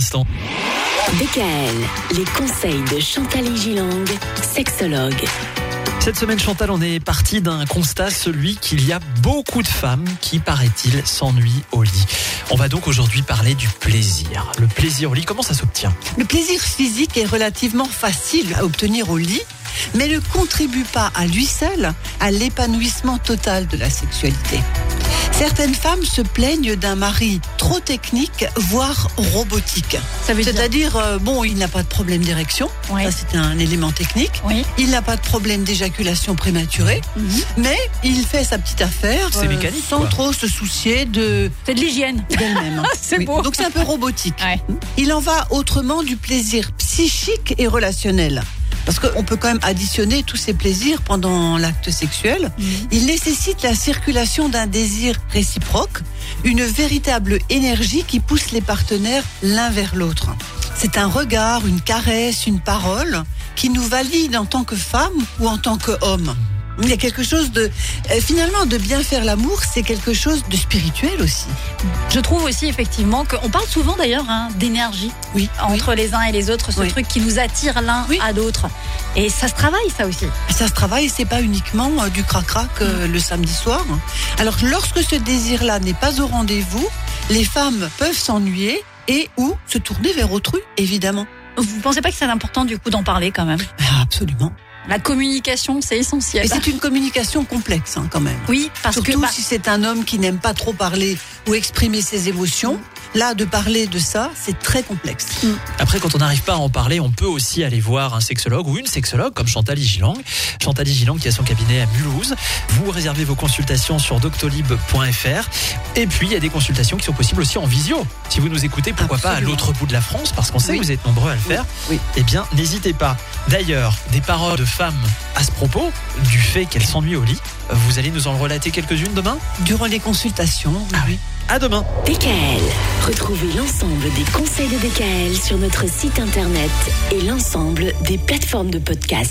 instant. DKL, les conseils de Chantal Gilang, sexologue. Cette semaine, Chantal, on est parti d'un constat, celui qu'il y a beaucoup de femmes qui, paraît-il, s'ennuient au lit. On va donc aujourd'hui parler du plaisir. Le plaisir au lit, comment ça s'obtient? Le plaisir physique est relativement facile à obtenir au lit, mais ne contribue pas à lui seul à l'épanouissement total de la sexualité. Certaines femmes se plaignent d'un mari trop technique, voire robotique. C'est-à-dire, euh, bon, il n'a pas de problème d'érection, Oui. ça c'est un élément technique. Oui. Il n'a pas de problème d'éjaculation prématurée, Mhm. mais il fait sa petite affaire euh, mécanique, sans quoi. trop se soucier de C'est de l'hygiène. d'elle-même. C'est Oui. beau. Donc c'est un peu robotique. Ouais. Il en va autrement du plaisir psychique et relationnel. Parce qu'on peut quand même additionner tous ces plaisirs pendant l'acte sexuel. Mhm. Il nécessite la circulation d'un désir réciproque, une véritable énergie qui pousse les partenaires l'un vers l'autre. C'est un regard, une caresse, une parole qui nous valide en tant que femme ou en tant qu'homme. Il y a quelque chose de... euh, finalement, de bien faire l'amour, c'est quelque chose de spirituel aussi. Je trouve aussi effectivement qu'on parle souvent d'ailleurs hein, d'énergie Oui. entre les uns et les autres, ce Oui. truc qui nous attire l'un Oui. à l'autre. Et ça se travaille ça aussi. Ça se travaille, c'est pas uniquement euh, du crac-crac euh, le samedi soir. Alors lorsque ce désir-là n'est pas au rendez-vous, les femmes peuvent s'ennuyer et ou se tourner vers autrui, évidemment. Vous pensez pas que c'est important du coup d'en parler quand même? Ah, Absolument. La communication, c'est essentiel. Et c'est une communication complexe hein, quand même. Oui, parce Surtout que bah, si c'est un homme qui n'aime pas trop parler ou exprimer ses émotions. Là, de parler de ça, c'est très complexe. Après, quand on n'arrive pas à en parler, on peut aussi aller voir un sexologue ou une sexologue comme Chantal Gilang. Chantal Gilang qui a son cabinet à Mulhouse. Vous réservez vos consultations sur doctolib.fr. Et puis, il y a des consultations qui sont possibles aussi en visio. Si vous nous écoutez, pourquoi pas à l'autre bout de la France, parce qu'on sait Oui. que vous êtes nombreux à le faire. Oui. Eh bien, n'hésitez pas. D'ailleurs, des paroles de femmes à ce propos, du fait qu'elles s'ennuient au lit, vous allez nous en relater quelques-unes demain Durant les consultations, oui, Ah oui. À demain DKL, retrouvez l'ensemble des conseils de DKL sur notre site internet et l'ensemble des plateformes de podcast.